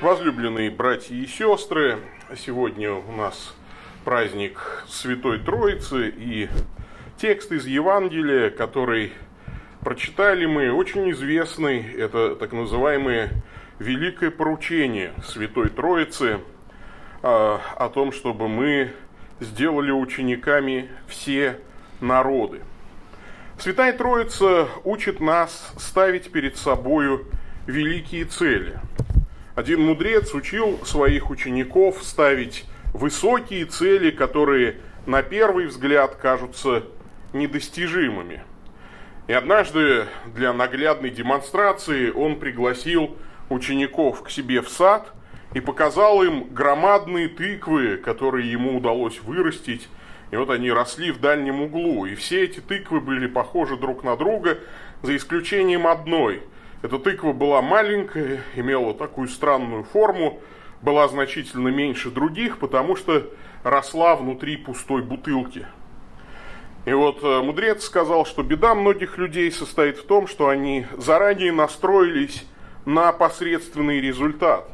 Возлюбленные братья и сестры, сегодня у нас праздник Святой Троицы и текст из Евангелия, который прочитали мы, очень известный, это так называемое великое поручение Святой Троицы а, о том, чтобы мы сделали учениками все народы. Святая Троица учит нас ставить перед собою великие цели – один мудрец учил своих учеников ставить высокие цели, которые на первый взгляд кажутся недостижимыми. И однажды для наглядной демонстрации он пригласил учеников к себе в сад и показал им громадные тыквы, которые ему удалось вырастить. И вот они росли в дальнем углу. И все эти тыквы были похожи друг на друга, за исключением одной – эта тыква была маленькая, имела такую странную форму, была значительно меньше других, потому что росла внутри пустой бутылки. И вот э, мудрец сказал, что беда многих людей состоит в том, что они заранее настроились на посредственный результат.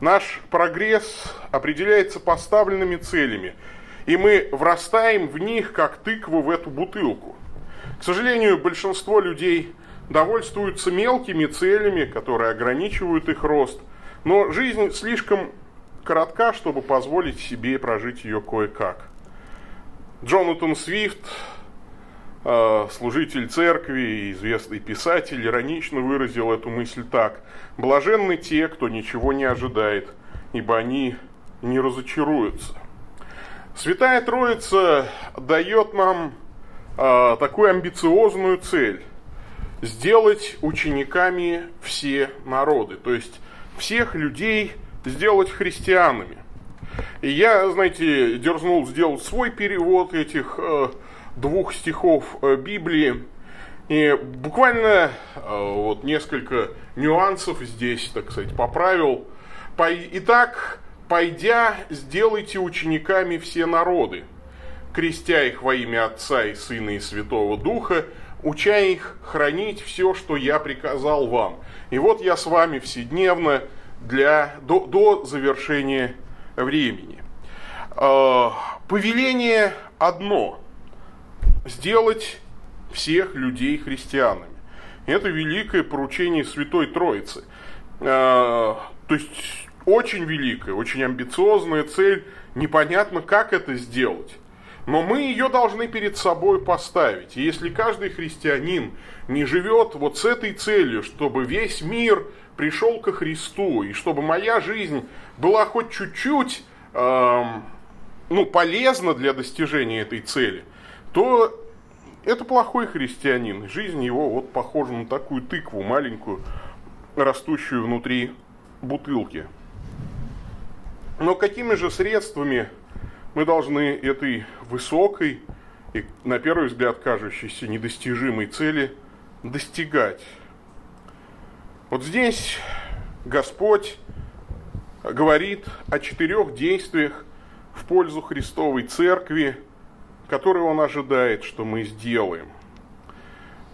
Наш прогресс определяется поставленными целями, и мы врастаем в них, как тыкву в эту бутылку. К сожалению, большинство людей довольствуются мелкими целями, которые ограничивают их рост, но жизнь слишком коротка, чтобы позволить себе прожить ее кое-как. Джонатан Свифт, э, служитель церкви и известный писатель, иронично выразил эту мысль так. «Блаженны те, кто ничего не ожидает, ибо они не разочаруются». Святая Троица дает нам э, такую амбициозную цель – сделать учениками все народы, то есть всех людей сделать христианами. И я, знаете, дерзнул сделать свой перевод этих э, двух стихов э, Библии. И буквально э, вот несколько нюансов здесь, так сказать, поправил. Итак, пойдя, сделайте учениками все народы, крестя их во имя Отца и Сына и Святого Духа, уча их хранить все, что я приказал вам. И вот я с вами вседневно для, до, до завершения времени. Э, повеление одно – сделать всех людей христианами. Это великое поручение Святой Троицы. Э, то есть очень великая, очень амбициозная цель. Непонятно, как это сделать. Но мы ее должны перед собой поставить. И если каждый христианин не живет вот с этой целью, чтобы весь мир пришел ко Христу, и чтобы моя жизнь была хоть чуть-чуть эм, ну, полезна для достижения этой цели, то это плохой христианин. Жизнь его вот похожа на такую тыкву маленькую, растущую внутри бутылки. Но какими же средствами мы должны этой высокой и, на первый взгляд, кажущейся недостижимой цели достигать. Вот здесь Господь говорит о четырех действиях в пользу Христовой Церкви, которые Он ожидает, что мы сделаем.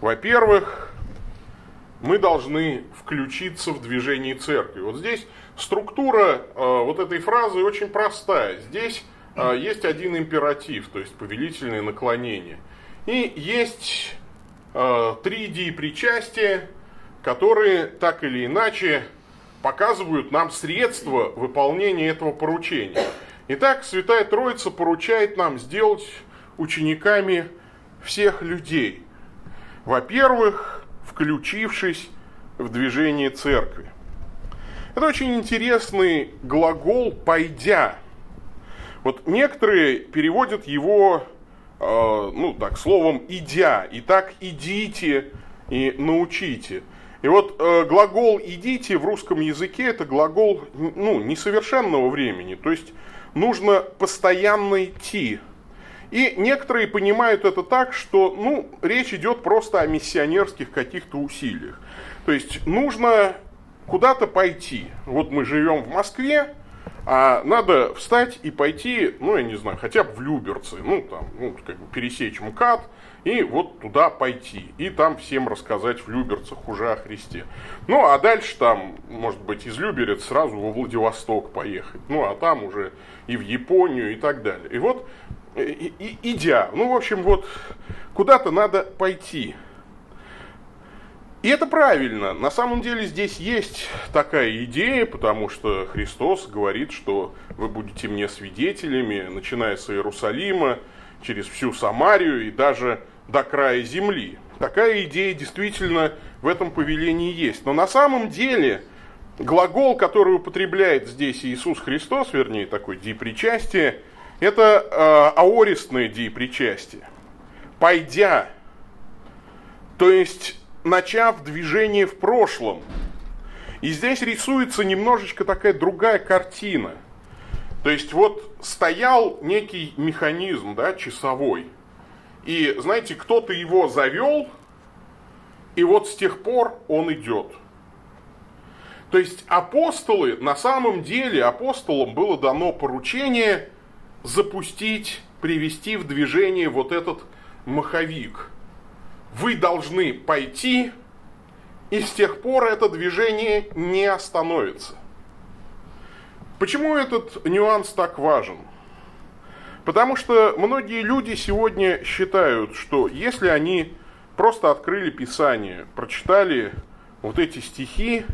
Во-первых, мы должны включиться в движение церкви. Вот здесь структура э, вот этой фразы очень простая. Здесь есть один императив, то есть повелительное наклонение. И есть э, три причастия, которые так или иначе показывают нам средства выполнения этого поручения. Итак, Святая Троица поручает нам сделать учениками всех людей. Во-первых, включившись в движение церкви. Это очень интересный глагол «пойдя». Вот некоторые переводят его, э, ну так, словом «идя». И так «идите» и «научите». И вот э, глагол «идите» в русском языке это глагол ну, несовершенного времени. То есть нужно постоянно идти. И некоторые понимают это так, что ну, речь идет просто о миссионерских каких-то усилиях. То есть нужно куда-то пойти. Вот мы живем в Москве, а надо встать и пойти, ну, я не знаю, хотя бы в Люберцы, ну, там, ну, как бы пересечь МКАД, и вот туда пойти, и там всем рассказать в Люберцах уже о Христе. Ну, а дальше там, может быть, из Люберец сразу во Владивосток поехать, ну, а там уже и в Японию и так далее. И вот, и, и, идя, ну, в общем, вот, куда-то надо пойти. И это правильно. На самом деле здесь есть такая идея, потому что Христос говорит, что вы будете мне свидетелями, начиная с Иерусалима, через всю Самарию и даже до края земли. Такая идея действительно в этом повелении есть. Но на самом деле глагол, который употребляет здесь Иисус Христос, вернее такой диепричастие, это э, аористное диепричастие. Пойдя, то есть начав движение в прошлом. И здесь рисуется немножечко такая другая картина. То есть вот стоял некий механизм, да, часовой. И, знаете, кто-то его завел, и вот с тех пор он идет. То есть апостолы, на самом деле апостолам было дано поручение запустить, привести в движение вот этот маховик – вы должны пойти, и с тех пор это движение не остановится. Почему этот нюанс так важен? Потому что многие люди сегодня считают, что если они просто открыли Писание, прочитали вот эти стихи,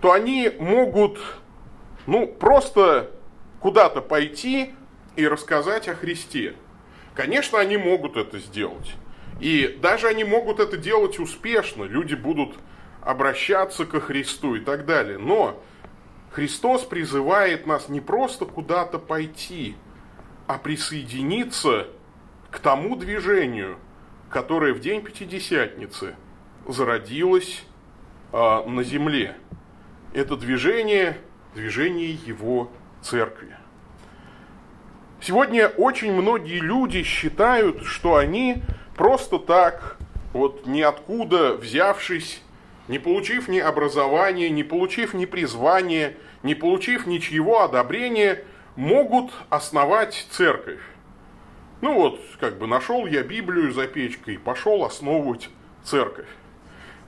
то они могут, ну, просто куда-то пойти и рассказать о Христе. Конечно, они могут это сделать. И даже они могут это делать успешно, люди будут обращаться ко Христу и так далее. Но Христос призывает нас не просто куда-то пойти, а присоединиться к тому движению, которое в день Пятидесятницы зародилось э, на земле. Это движение, движение Его Церкви. Сегодня очень многие люди считают, что они просто так, вот ниоткуда взявшись, не получив ни образования, не получив ни призвания, не получив ничьего одобрения, могут основать церковь. Ну вот, как бы нашел я Библию за печкой пошел основывать церковь.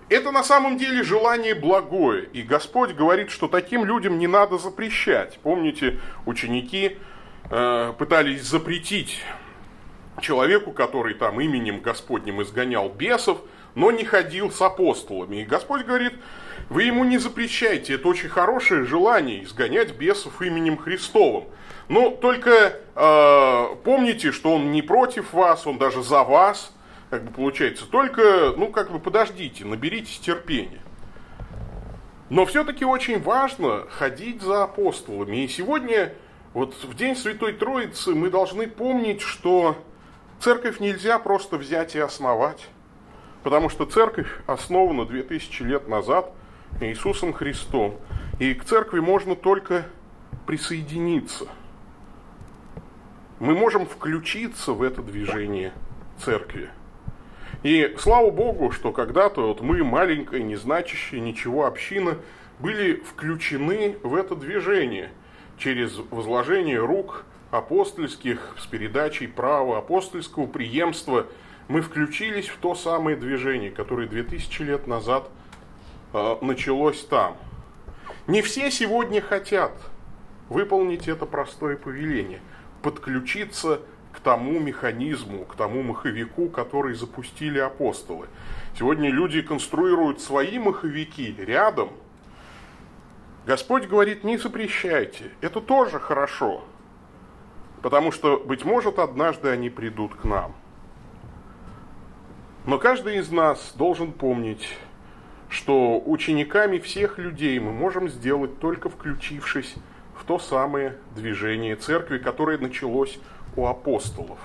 Это на самом деле желание благое, и Господь говорит, что таким людям не надо запрещать. Помните, ученики э, пытались запретить человеку, который там именем Господним изгонял бесов, но не ходил с апостолами. И Господь говорит, вы ему не запрещайте, это очень хорошее желание изгонять бесов именем Христовым. Но только э, помните, что он не против вас, он даже за вас, как бы получается. Только, ну, как бы подождите, наберитесь терпения. Но все-таки очень важно ходить за апостолами. И сегодня, вот в День Святой Троицы, мы должны помнить, что Церковь нельзя просто взять и основать, потому что церковь основана 2000 лет назад Иисусом Христом. И к церкви можно только присоединиться. Мы можем включиться в это движение церкви. И слава Богу, что когда-то вот мы, маленькая, незначащая ничего община, были включены в это движение через возложение рук апостольских, с передачей права апостольского преемства, мы включились в то самое движение, которое 2000 лет назад э, началось там. Не все сегодня хотят выполнить это простое повеление, подключиться к тому механизму, к тому маховику, который запустили апостолы. Сегодня люди конструируют свои маховики рядом. Господь говорит, не запрещайте, это тоже хорошо, Потому что, быть может, однажды они придут к нам. Но каждый из нас должен помнить, что учениками всех людей мы можем сделать только включившись в то самое движение церкви, которое началось у апостолов.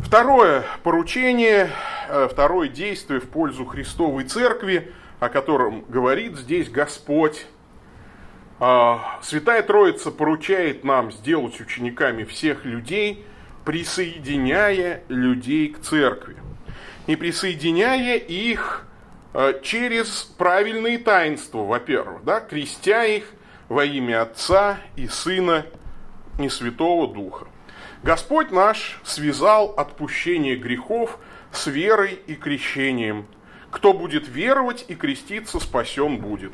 Второе поручение, э, второе действие в пользу Христовой церкви, о котором говорит здесь Господь, Святая Троица поручает нам сделать учениками всех людей, присоединяя людей к церкви. И присоединяя их а, через правильные таинства, во-первых, да, крестя их во имя Отца и Сына и Святого Духа. Господь наш связал отпущение грехов с верой и крещением. Кто будет веровать и креститься, спасен будет.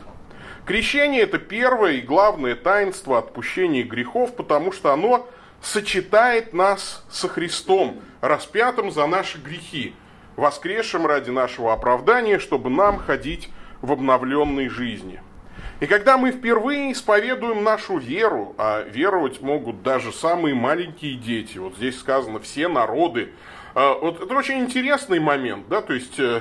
Крещение – это первое и главное таинство отпущения грехов, потому что оно сочетает нас со Христом, распятым за наши грехи, воскресшим ради нашего оправдания, чтобы нам ходить в обновленной жизни. И когда мы впервые исповедуем нашу веру, а веровать могут даже самые маленькие дети, вот здесь сказано все народы, а, вот это очень интересный момент, да, то есть э, э,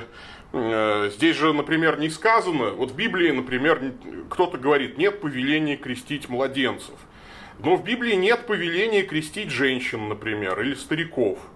здесь же, например, не сказано, вот в Библии, например, кто-то говорит, нет повеления крестить младенцев, но в Библии нет повеления крестить женщин, например, или стариков –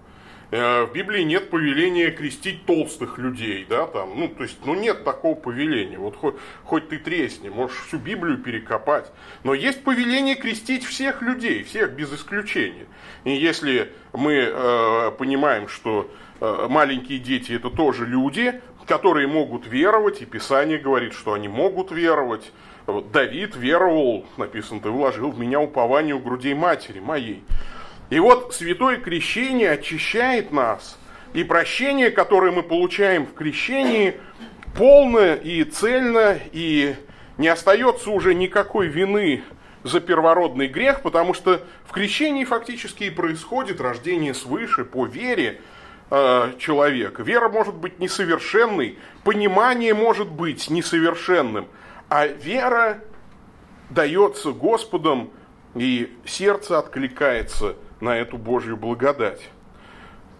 Э, в Библии нет повеления крестить толстых людей, да, там, ну, то есть, ну, нет такого повеления. Вот хоть, хоть ты тресни, можешь всю Библию перекопать. Но есть повеление крестить всех людей, всех без исключения. И если мы э, понимаем, что э, маленькие дети это тоже люди, которые могут веровать, и Писание говорит, что они могут веровать. Давид веровал, написано, ты вложил в меня упование у грудей матери моей. И вот святое крещение очищает нас, и прощение, которое мы получаем в крещении, полное и цельно, и не остается уже никакой вины за первородный грех, потому что в крещении фактически и происходит рождение свыше по вере э, человека. Вера может быть несовершенной, понимание может быть несовершенным, а вера дается Господом, и сердце откликается – на эту Божью благодать.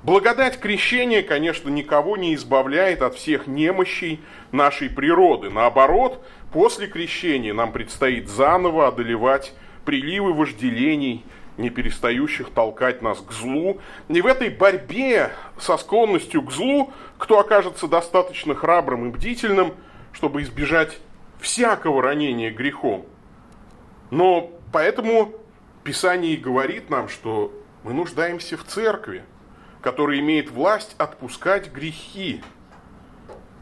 Благодать крещения, конечно, никого не избавляет от всех немощей нашей природы. Наоборот, после крещения нам предстоит заново одолевать приливы вожделений, не перестающих толкать нас к злу. И в этой борьбе со склонностью к злу, кто окажется достаточно храбрым и бдительным, чтобы избежать всякого ранения грехом. Но поэтому Писание говорит нам, что мы нуждаемся в церкви, которая имеет власть отпускать грехи.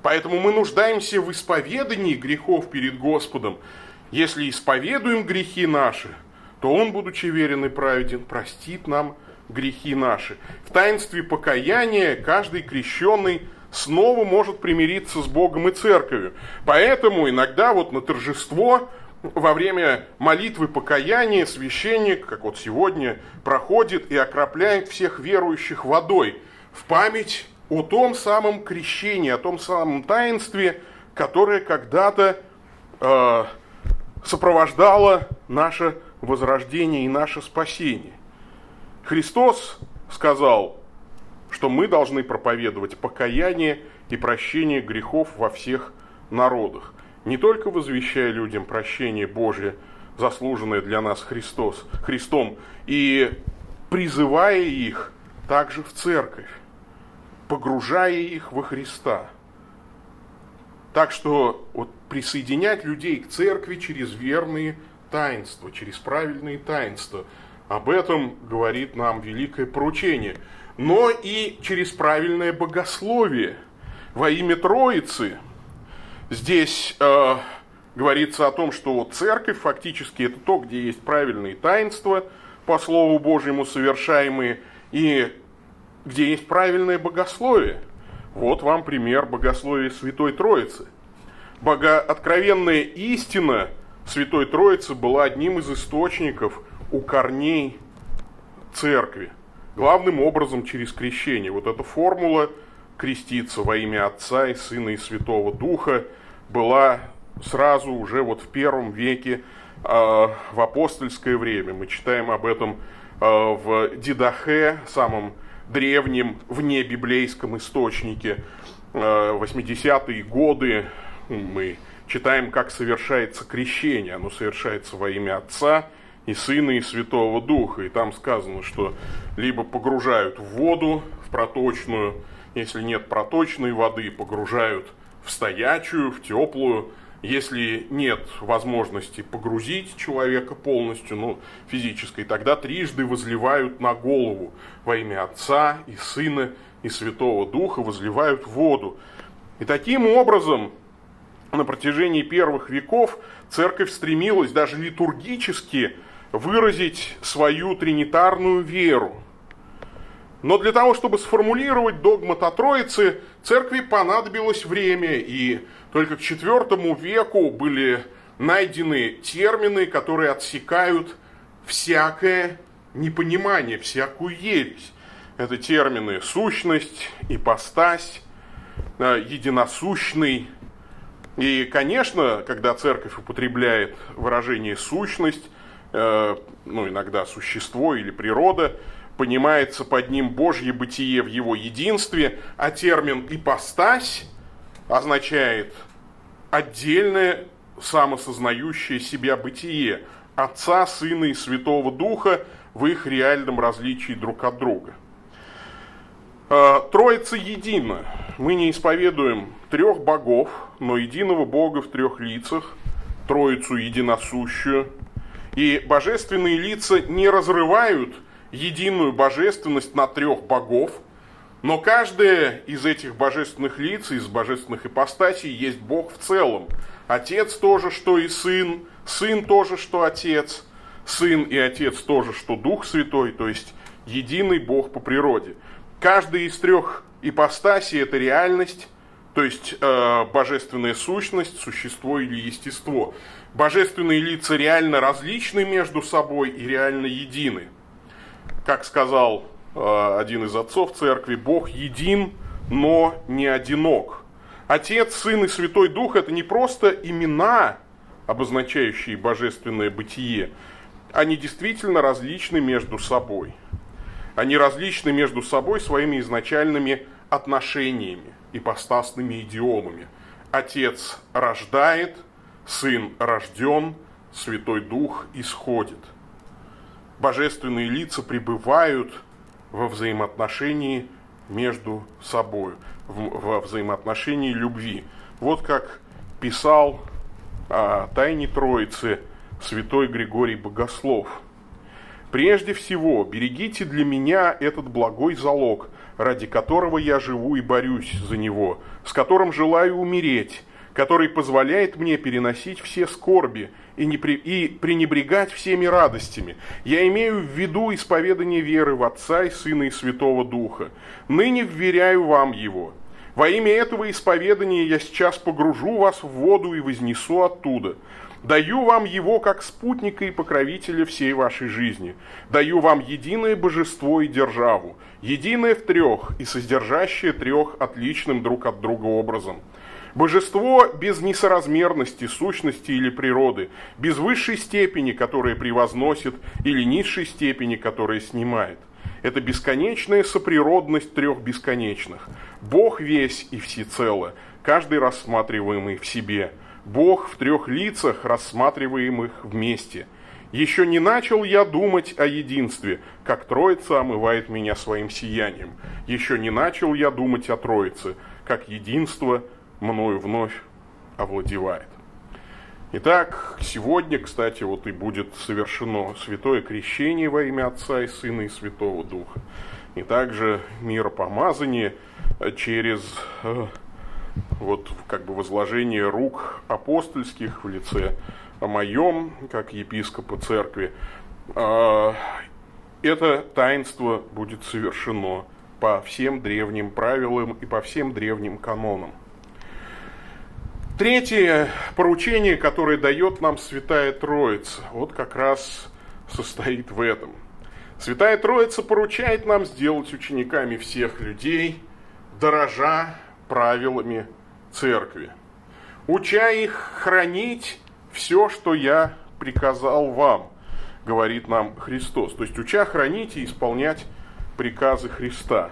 Поэтому мы нуждаемся в исповедании грехов перед Господом. Если исповедуем грехи наши, то Он, будучи верен и праведен, простит нам грехи наши. В таинстве покаяния каждый крещенный снова может примириться с Богом и церковью. Поэтому иногда вот на торжество во время молитвы покаяния священник, как вот сегодня, проходит и окропляет всех верующих водой в память о том самом крещении, о том самом таинстве, которое когда-то э, сопровождало наше возрождение и наше спасение. Христос сказал, что мы должны проповедовать покаяние и прощение грехов во всех народах не только возвещая людям прощение Божие, заслуженное для нас Христос, Христом, и призывая их также в церковь, погружая их во Христа. Так что вот присоединять людей к церкви через верные таинства, через правильные таинства, об этом говорит нам великое поручение. Но и через правильное богословие во имя Троицы – Здесь э, говорится о том, что церковь фактически это то, где есть правильные таинства, по Слову Божьему совершаемые, и где есть правильное богословие. Вот вам пример богословия Святой Троицы. Богооткровенная истина Святой Троицы была одним из источников у корней церкви. Главным образом через крещение. Вот эта формула креститься во имя Отца и Сына и Святого Духа – была сразу уже вот в первом веке э, в апостольское время. Мы читаем об этом э, в Дидахе, самом древнем вне библейском источнике. Э, 80-е годы мы читаем, как совершается крещение. Оно совершается во имя Отца и Сына и Святого Духа. И там сказано, что либо погружают в воду, в проточную, если нет проточной воды, погружают в стоячую, в теплую. Если нет возможности погрузить человека полностью, ну, физической, тогда трижды возливают на голову во имя Отца и Сына и Святого Духа, возливают воду. И таким образом на протяжении первых веков церковь стремилась даже литургически выразить свою тринитарную веру. Но для того, чтобы сформулировать догмат о Троице, церкви понадобилось время, и только к IV веку были найдены термины, которые отсекают всякое непонимание, всякую ересь. Это термины сущность, ипостась, единосущный. И, конечно, когда церковь употребляет выражение сущность, э, ну, иногда существо или природа, понимается под ним Божье бытие в его единстве, а термин ипостась означает отдельное самосознающее себя бытие Отца, Сына и Святого Духа в их реальном различии друг от друга. А, Троица едина. Мы не исповедуем трех богов, но единого Бога в трех лицах, Троицу единосущую. И божественные лица не разрывают единую божественность на трех богов, но каждое из этих божественных лиц, из божественных ипостасей есть Бог в целом. Отец тоже, что и Сын, Сын тоже, что Отец, Сын и Отец тоже, что Дух Святой, то есть единый Бог по природе. Каждый из трех ипостасей – это реальность, то есть э, божественная сущность, существо или естество. Божественные лица реально различны между собой и реально едины. Как сказал э, один из отцов церкви, Бог един, но не одинок. Отец, Сын и Святой Дух – это не просто имена, обозначающие божественное бытие, они действительно различны между собой. Они различны между собой своими изначальными отношениями, ипостасными идиомами. Отец рождает, Сын рожден, Святой Дух исходит. Божественные лица пребывают во взаимоотношении между собой, во взаимоотношении любви. Вот как писал о Тайне Троицы святой Григорий Богослов. «Прежде всего, берегите для меня этот благой залог, ради которого я живу и борюсь за него, с которым желаю умереть, который позволяет мне переносить все скорби и, не при, и пренебрегать всеми радостями. Я имею в виду исповедание веры в Отца и Сына и Святого Духа. Ныне вверяю вам его. Во имя этого исповедания я сейчас погружу вас в воду и вознесу оттуда. Даю вам его как спутника и покровителя всей вашей жизни. Даю вам единое божество и державу, единое в трех и содержащее трех отличным друг от друга образом. Божество без несоразмерности, сущности или природы, без высшей степени, которая превозносит, или низшей степени, которая снимает. Это бесконечная соприродность трех бесконечных. Бог весь и всецело, каждый рассматриваемый в себе. Бог в трех лицах, рассматриваемых вместе. Еще не начал я думать о единстве, как Троица омывает меня своим сиянием. Еще не начал я думать о Троице, как единство мною вновь овладевает. Итак, сегодня, кстати, вот и будет совершено святое крещение во имя Отца и Сына и Святого Духа. И также миропомазание через э, вот как бы возложение рук апостольских в лице моем, как епископа церкви. А, это таинство будет совершено по всем древним правилам и по всем древним канонам. Третье поручение, которое дает нам Святая Троица, вот как раз состоит в этом. Святая Троица поручает нам сделать учениками всех людей, дорожа правилами церкви, уча их хранить все, что я приказал вам, говорит нам Христос. То есть уча хранить и исполнять приказы Христа.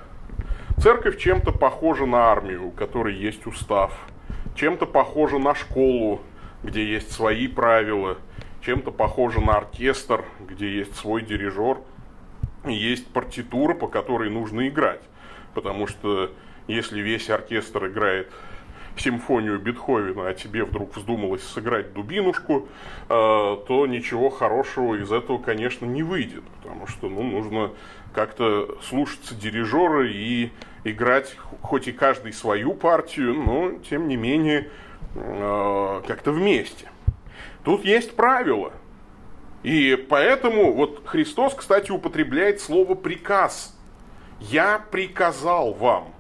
Церковь чем-то похожа на армию, у которой есть устав – чем-то похоже на школу, где есть свои правила, чем-то похоже на оркестр, где есть свой дирижер, есть партитура, по которой нужно играть. Потому что если весь оркестр играет симфонию Бетховена, а тебе вдруг вздумалось сыграть дубинушку, э, то ничего хорошего из этого, конечно, не выйдет, потому что ну, нужно как-то слушаться дирижера и играть хоть и каждый свою партию, но тем не менее э, как-то вместе. Тут есть правила. И поэтому вот Христос, кстати, употребляет слово приказ. Я приказал вам.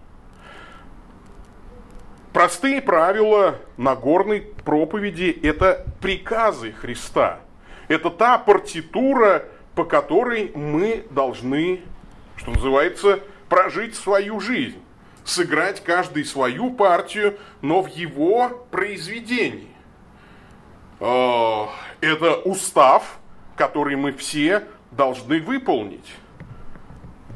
Простые правила Нагорной проповеди – это приказы Христа. Это та партитура, по которой мы должны, что называется, прожить свою жизнь. Сыграть каждый свою партию, но в его произведении. А, это устав, который мы все должны выполнить.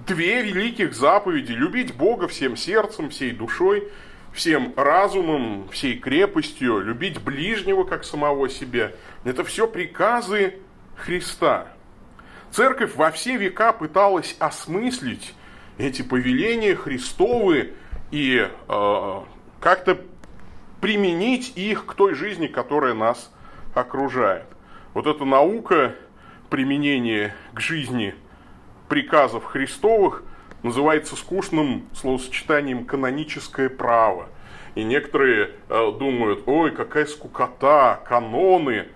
Две великих заповеди – любить Бога всем сердцем, всей душой – всем разумом, всей крепостью, любить ближнего как самого себя. Это все приказы Христа. Церковь во все века пыталась осмыслить эти повеления Христовы и э, как-то применить их к той жизни, которая нас окружает. Вот эта наука применения к жизни приказов Христовых – называется скучным словосочетанием каноническое право. И некоторые э, думают, ой, какая скукота, каноны.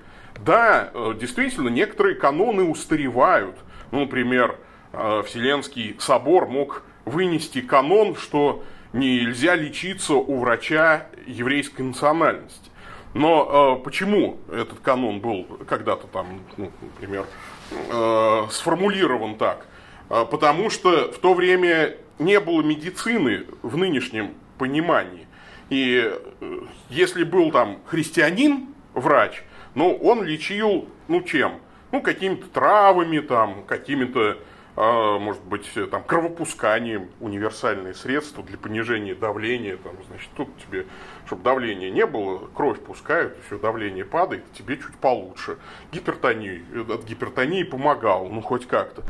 Да, э, действительно, некоторые каноны устаревают. Ну, например, э, Вселенский собор мог вынести канон, что нельзя лечиться у врача еврейской национальности. Но э, почему этот канон был когда-то там, ну, например, э, сформулирован так? А, потому что в то время не было медицины в нынешнем понимании. И э, если был там христианин, врач, ну, он лечил, ну, чем? Ну, какими-то травами, там, какими-то, э, может быть, там, кровопусканием, универсальные средства для понижения давления, там, значит, тут тебе, чтобы давления не было, кровь пускают, все, давление падает, тебе чуть получше. Гипертонии, от гипертонии помогал, ну, хоть как-то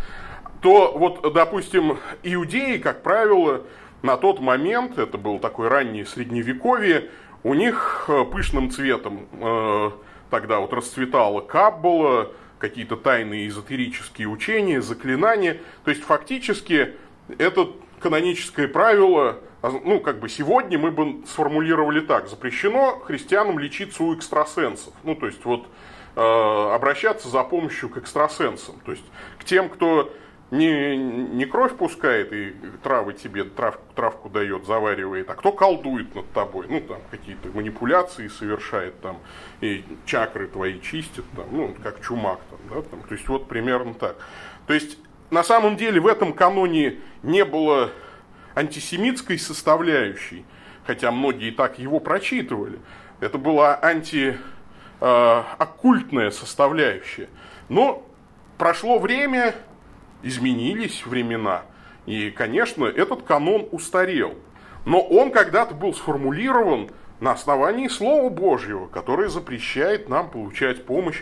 то вот, допустим, иудеи, как правило, на тот момент, это был такой раннее средневековье, у них э, пышным цветом э, тогда вот расцветала каббала, какие-то тайные эзотерические учения, заклинания. То есть фактически это каноническое правило, а, ну как бы сегодня мы бы сформулировали так, запрещено христианам лечиться у экстрасенсов. Ну то есть вот э, обращаться за помощью к экстрасенсам. То есть к тем, кто не, не кровь пускает и травы тебе, трав, травку дает, заваривает, а кто колдует над тобой, ну, там, какие-то манипуляции совершает, там, и чакры твои чистит, там, ну, как чумак, там, да, там, то есть, вот примерно так. То есть, на самом деле, в этом каноне не было антисемитской составляющей, хотя многие так его прочитывали. Это была антиоккультная э, составляющая. Но прошло время, изменились времена. И, конечно, этот канон устарел. Но он когда-то был сформулирован на основании Слова Божьего, которое запрещает нам получать помощь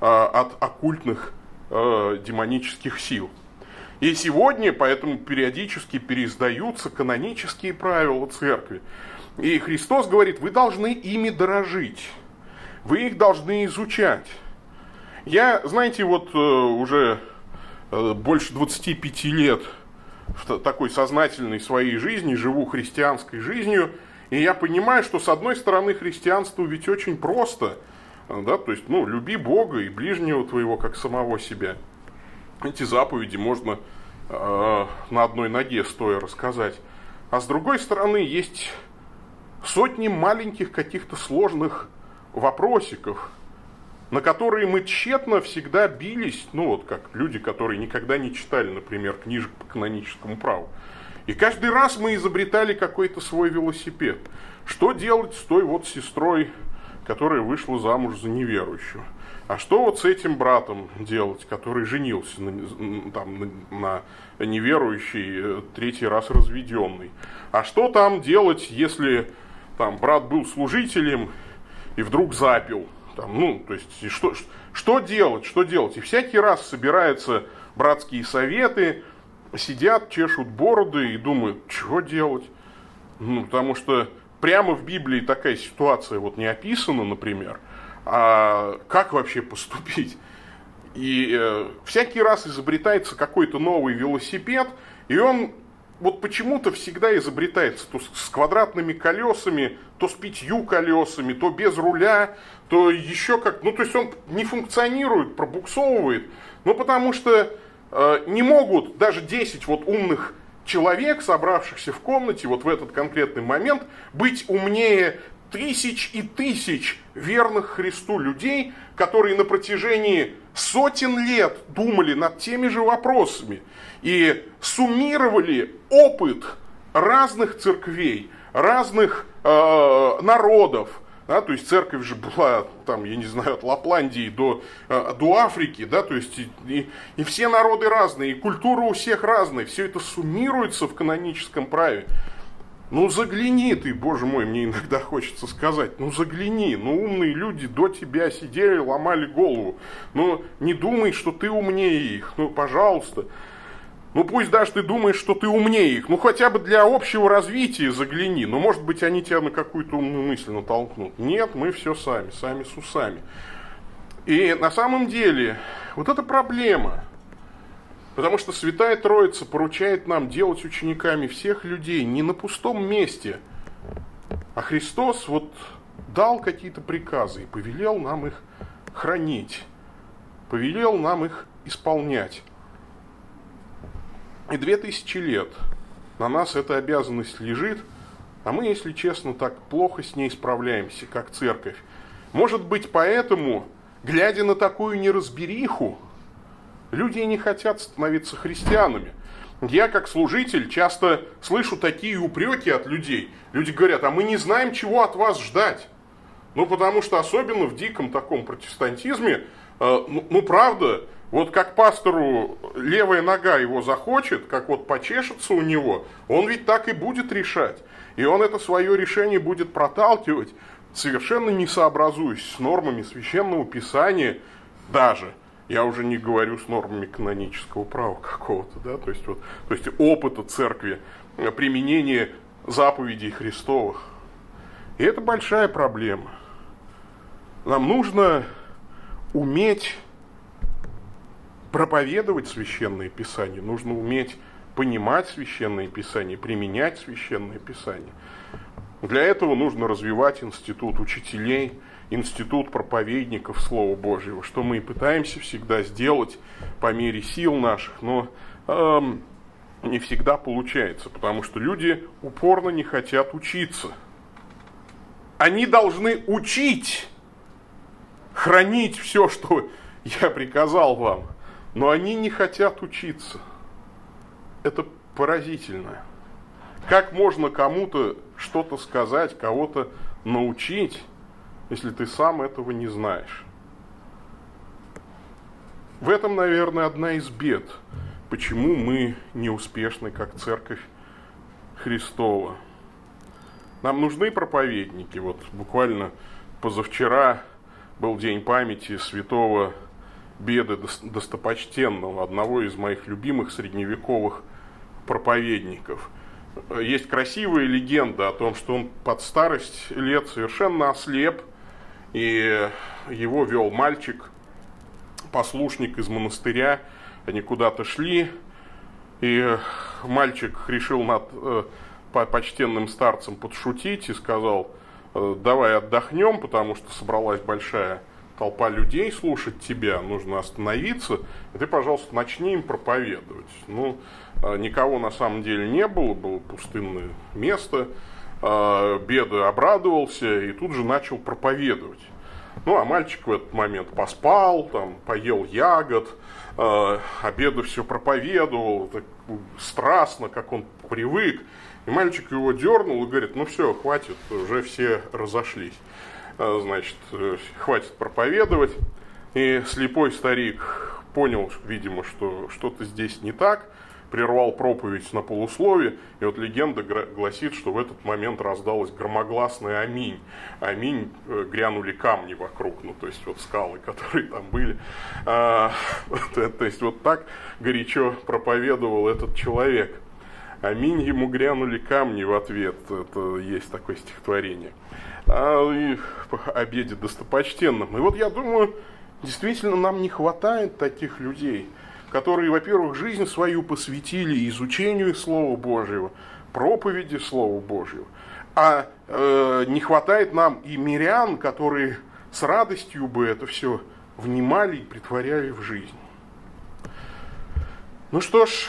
э, от оккультных э, демонических сил. И сегодня поэтому периодически переиздаются канонические правила церкви. И Христос говорит, вы должны ими дорожить, вы их должны изучать. Я, знаете, вот э, уже больше 25 лет в такой сознательной своей жизни, живу христианской жизнью, и я понимаю, что с одной стороны христианство ведь очень просто, э, да, то есть, ну, люби Бога и ближнего твоего, как самого себя. Эти заповеди можно э, на одной ноге стоя рассказать. А с другой стороны, есть сотни маленьких каких-то сложных вопросиков, на которые мы тщетно всегда бились, ну вот как люди, которые никогда не читали, например, книжек по каноническому праву. И каждый раз мы изобретали какой-то свой велосипед. Что делать с той вот сестрой, которая вышла замуж за неверующую? А что вот с этим братом делать, который женился на, там, на неверующий, э, третий раз разведенный? А что там делать, если там брат был служителем и вдруг запил? Там, ну, то есть, что, что делать, что делать? И всякий раз собираются братские советы, сидят, чешут бороды и думают, что делать. Ну, потому что прямо в Библии такая ситуация вот не описана, например, а как вообще поступить? И э, всякий раз изобретается какой-то новый велосипед, и он вот почему-то всегда изобретается то с квадратными колесами, то с пятью колесами, то без руля, то еще как, ну то есть он не функционирует, пробуксовывает, ну потому что э, не могут даже 10 вот умных человек, собравшихся в комнате вот в этот конкретный момент, быть умнее тысяч и тысяч верных Христу людей, которые на протяжении сотен лет думали над теми же вопросами и суммировали опыт разных церквей, разных э, народов, да, то есть церковь же была, там, я не знаю, от Лапландии до, э, до Африки, да, то есть и, и, и все народы разные, и культура у всех разная, все это суммируется в каноническом праве. Ну загляни ты, боже мой, мне иногда хочется сказать, ну загляни, ну умные люди до тебя сидели, ломали голову, ну не думай, что ты умнее их, ну пожалуйста. Ну пусть даже ты думаешь, что ты умнее их, ну хотя бы для общего развития загляни. Ну может быть они тебя на какую-то умную мысль натолкнут. Нет, мы все сами, сами с усами. И на самом деле вот эта проблема, потому что Святая Троица поручает нам делать учениками всех людей не на пустом месте, а Христос вот дал какие-то приказы и повелел нам их хранить, повелел нам их исполнять. И две тысячи лет на нас эта обязанность лежит, а мы, если честно, так плохо с ней справляемся, как церковь. Может быть, поэтому, глядя на такую неразбериху, люди не хотят становиться христианами. Я, как служитель, часто слышу такие упреки от людей. Люди говорят, а мы не знаем, чего от вас ждать. Ну, потому что особенно в диком таком протестантизме, э, ну, ну, правда, вот как пастору левая нога его захочет, как вот почешется у него, он ведь так и будет решать. И он это свое решение будет проталкивать, совершенно не сообразуясь с нормами священного писания даже. Я уже не говорю с нормами канонического права какого-то, да, то есть, вот, то есть опыта церкви, применения заповедей Христовых. И это большая проблема. Нам нужно уметь проповедовать священное писание, нужно уметь понимать священное писание, применять священное писание. Для этого нужно развивать институт учителей, институт проповедников Слова Божьего, что мы и пытаемся всегда сделать по мере сил наших, но эм, не всегда получается, потому что люди упорно не хотят учиться. Они должны учить, хранить все, что я приказал вам но они не хотят учиться. Это поразительно. Как можно кому-то что-то сказать, кого-то научить, если ты сам этого не знаешь? В этом, наверное, одна из бед, почему мы неуспешны как церковь Христова. Нам нужны проповедники. Вот буквально позавчера был день памяти святого беды достопочтенного, одного из моих любимых средневековых проповедников. Есть красивая легенда о том, что он под старость лет совершенно ослеп, и его вел мальчик, послушник из монастыря, они куда-то шли, и мальчик решил над э, почтенным старцем подшутить и сказал, «Э, давай отдохнем, потому что собралась большая толпа людей слушать тебя, нужно остановиться, и ты, пожалуйста, начни им проповедовать. Ну, а, никого на самом деле не было, было пустынное место, а, Беда обрадовался и тут же начал проповедовать. Ну, а мальчик в этот момент поспал, там, поел ягод, э, обеда все проповедовал, так страстно, как он привык. И мальчик его дернул и говорит, ну все, хватит, уже все разошлись. А, значит, э, хватит проповедовать. И слепой старик понял, видимо, что что-то здесь не так, прервал проповедь на полуслове, и вот легенда гласит, что в этот момент раздалось громогласное «Аминь». «Аминь» э, грянули камни вокруг, ну, то есть вот скалы, которые там были. А, то есть вот так горячо проповедовал этот человек. «Аминь» ему грянули камни в ответ. Это есть такое стихотворение а, и обеде достопочтенным. И вот я думаю, действительно нам не хватает таких людей, которые, во-первых, жизнь свою посвятили изучению Слова Божьего, проповеди Слова Божьего. А э, не хватает нам и мирян, которые с радостью бы это все внимали и притворяли в жизнь. Ну что ж,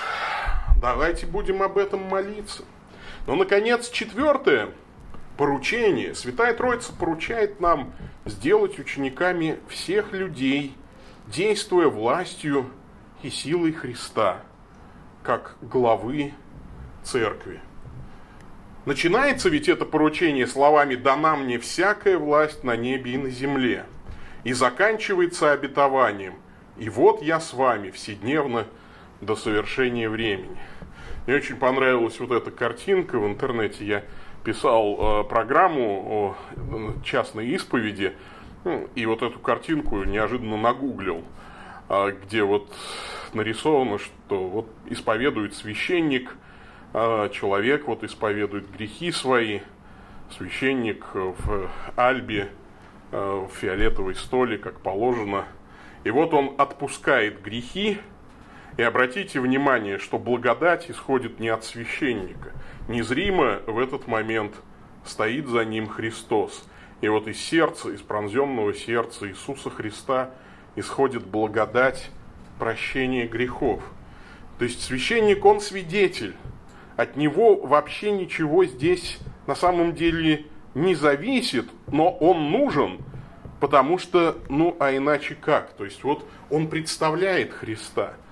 давайте будем об этом молиться. Ну, наконец, четвертое поручение. Святая Троица поручает нам сделать учениками всех людей, действуя властью и силой Христа, как главы церкви. Начинается ведь это поручение словами «дана мне всякая власть на небе и на земле», и заканчивается обетованием «и вот я с вами вседневно до совершения времени». Мне очень понравилась вот эта картинка в интернете. Я писал э, программу о э, частной исповеди, ну, и вот эту картинку неожиданно нагуглил, где вот нарисовано, что вот исповедует священник, э, человек вот исповедует грехи свои, священник в альбе, э, в фиолетовой столе, как положено. И вот он отпускает грехи, и обратите внимание, что благодать исходит не от священника. Незримо в этот момент стоит за ним Христос. И вот из сердца, из пронзенного сердца Иисуса Христа исходит благодать прощения грехов. То есть священник, он свидетель. От него вообще ничего здесь на самом деле не зависит, но он нужен, потому что, ну а иначе как? То есть вот он представляет Христа –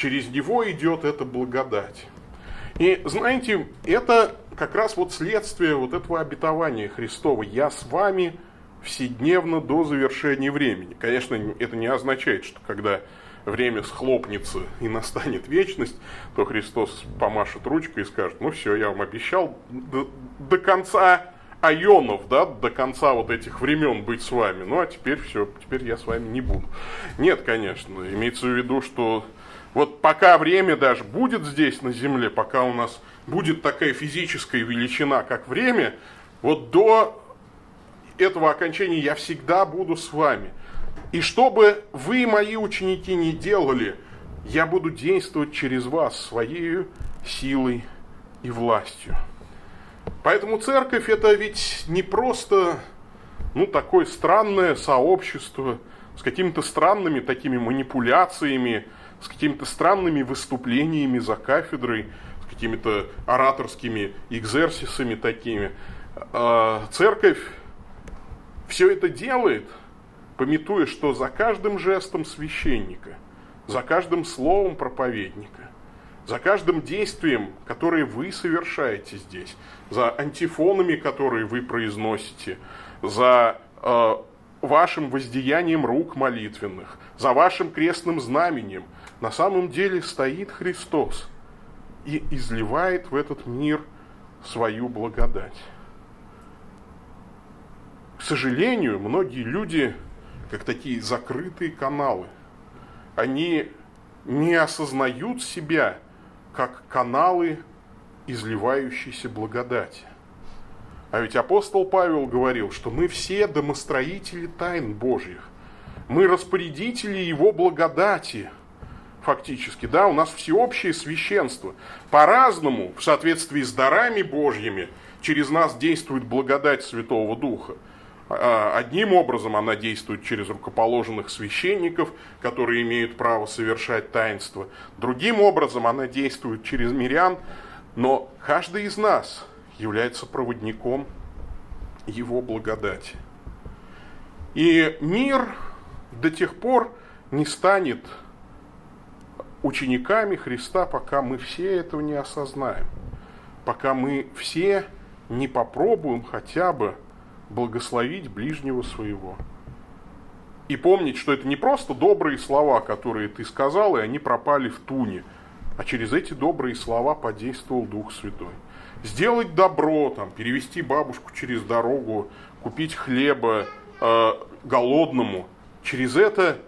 через него идет эта благодать. И знаете, это как раз вот следствие вот этого обетования Христова. Я с вами вседневно до завершения времени. Конечно, это не означает, что когда время схлопнется и настанет вечность, то Христос помашет ручкой и скажет, ну все, я вам обещал до, до конца айонов, да, до конца вот этих времен быть с вами. Ну а теперь все, теперь я с вами не буду. Нет, конечно, имеется в виду, что вот пока время даже будет здесь на Земле, пока у нас будет такая физическая величина, как время, вот до этого окончания я всегда буду с вами. И что бы вы, мои ученики, не делали, я буду действовать через вас своей силой и властью. Поэтому церковь это ведь не просто ну, такое странное сообщество с какими-то странными такими манипуляциями, с какими-то странными выступлениями за кафедрой, с какими-то ораторскими экзерсисами такими. А церковь все это делает, пометуя, что за каждым жестом священника, за каждым словом проповедника, за каждым действием, которое вы совершаете здесь, за антифонами, которые вы произносите, за э, вашим воздеянием рук молитвенных, за вашим крестным знаменем – на самом деле стоит Христос и изливает в этот мир свою благодать. К сожалению, многие люди, как такие закрытые каналы, они не осознают себя как каналы изливающейся благодати. А ведь апостол Павел говорил, что мы все домостроители тайн Божьих. Мы распорядители Его благодати – фактически, да, у нас всеобщее священство. По-разному, в соответствии с дарами Божьими, через нас действует благодать Святого Духа. А, одним образом она действует через рукоположенных священников, которые имеют право совершать таинство. Другим образом она действует через мирян, но каждый из нас является проводником его благодати. И мир до тех пор не станет учениками Христа, пока мы все этого не осознаем, пока мы все не попробуем хотя бы благословить ближнего своего. И помнить, что это не просто добрые слова, которые ты сказал, и они пропали в туне, а через эти добрые слова подействовал Дух Святой. Сделать добро, там, перевести бабушку через дорогу, купить хлеба э, голодному, через это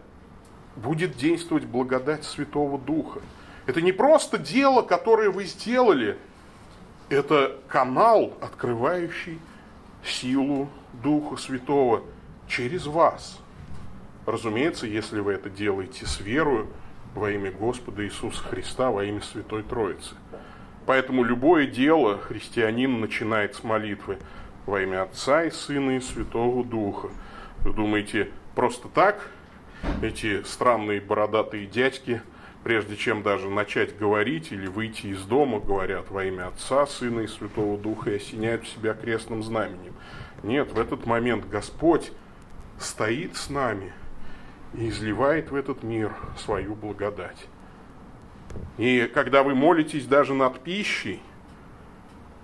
будет действовать благодать Святого Духа. Это не просто дело, которое вы сделали, это канал, открывающий силу Духа Святого через вас. Разумеется, если вы это делаете с верою во имя Господа Иисуса Христа, во имя Святой Троицы. Поэтому любое дело христианин начинает с молитвы во имя Отца и Сына и Святого Духа. Вы думаете, просто так эти странные бородатые дядьки, прежде чем даже начать говорить или выйти из дома, говорят во имя Отца, Сына и Святого Духа и осеняют себя крестным знаменем. Нет, в этот момент Господь стоит с нами и изливает в этот мир свою благодать. И когда вы молитесь даже над пищей,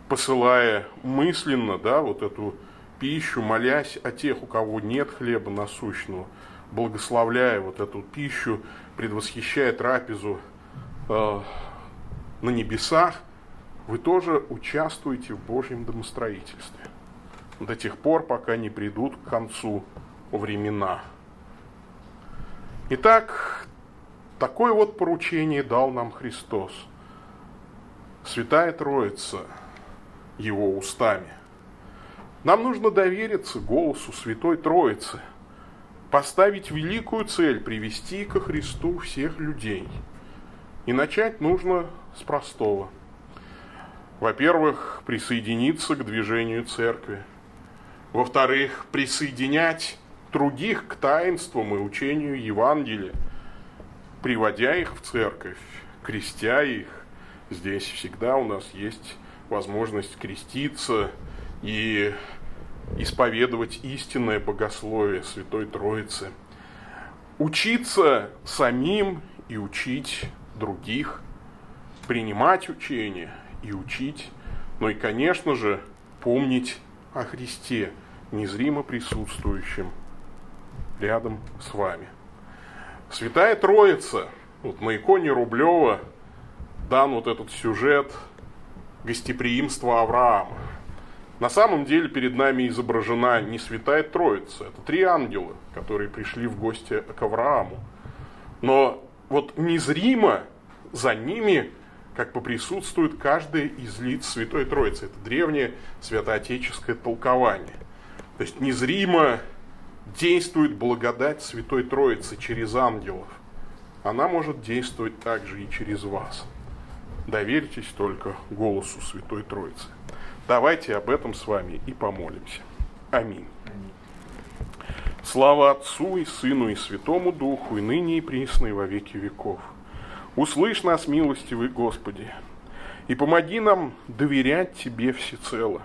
посылая мысленно, да, вот эту пищу, молясь о тех, у кого нет хлеба насущного, благословляя вот эту пищу, предвосхищая трапезу э, на небесах, вы тоже участвуете в Божьем домостроительстве до тех пор, пока не придут к концу времена. Итак, такое вот поручение дал нам Христос. Святая Троица Его устами. Нам нужно довериться голосу Святой Троицы, поставить великую цель привести ко Христу всех людей. И начать нужно с простого. Во-первых, присоединиться к движению церкви – во-вторых, присоединять других к таинствам и учению Евангелия, приводя их в церковь, крестя их. Здесь всегда у нас есть возможность креститься и исповедовать истинное богословие Святой Троицы. Учиться самим и учить других, принимать учение и учить, ну и, конечно же, помнить о Христе, незримо присутствующем рядом с вами. Святая Троица, вот на иконе Рублева дан вот этот сюжет гостеприимства Авраама. На самом деле перед нами изображена не Святая Троица, это три ангела, которые пришли в гости к Аврааму. Но вот незримо за ними как бы присутствует каждая из лиц Святой Троицы. Это древнее святоотеческое толкование. То есть незримо действует благодать Святой Троицы через ангелов. Она может действовать также и через вас. Доверьтесь только голосу Святой Троицы. Давайте об этом с вами и помолимся. Аминь. Слава Отцу и Сыну и Святому Духу, и ныне и присно и во веки веков. Услышь нас, милостивый Господи, и помоги нам доверять Тебе всецело.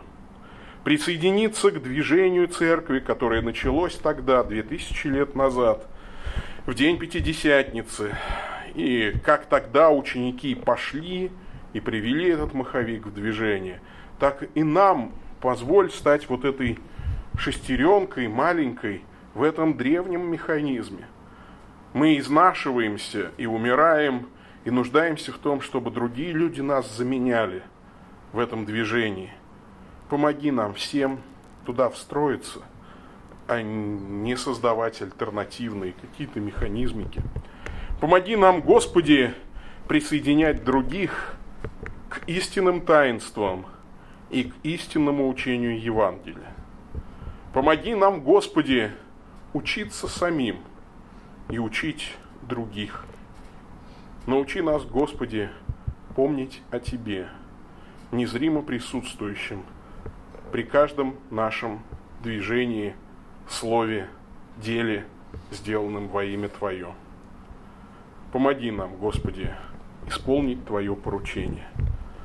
Присоединиться к движению церкви, которое началось тогда, 2000 лет назад, в день Пятидесятницы. И как тогда ученики пошли и привели этот маховик в движение, так и нам позволь стать вот этой шестеренкой маленькой в этом древнем механизме. Мы изнашиваемся и умираем – и нуждаемся в том, чтобы другие люди нас заменяли в этом движении. Помоги нам всем туда встроиться, а не создавать альтернативные какие-то механизмики. Помоги нам, Господи, присоединять других к истинным таинствам и к истинному учению Евангелия. Помоги нам, Господи, учиться самим и учить других. Научи нас, Господи, помнить о Тебе, незримо присутствующим при каждом нашем движении, слове, деле, сделанном во имя Твое. Помоги нам, Господи, исполнить Твое поручение.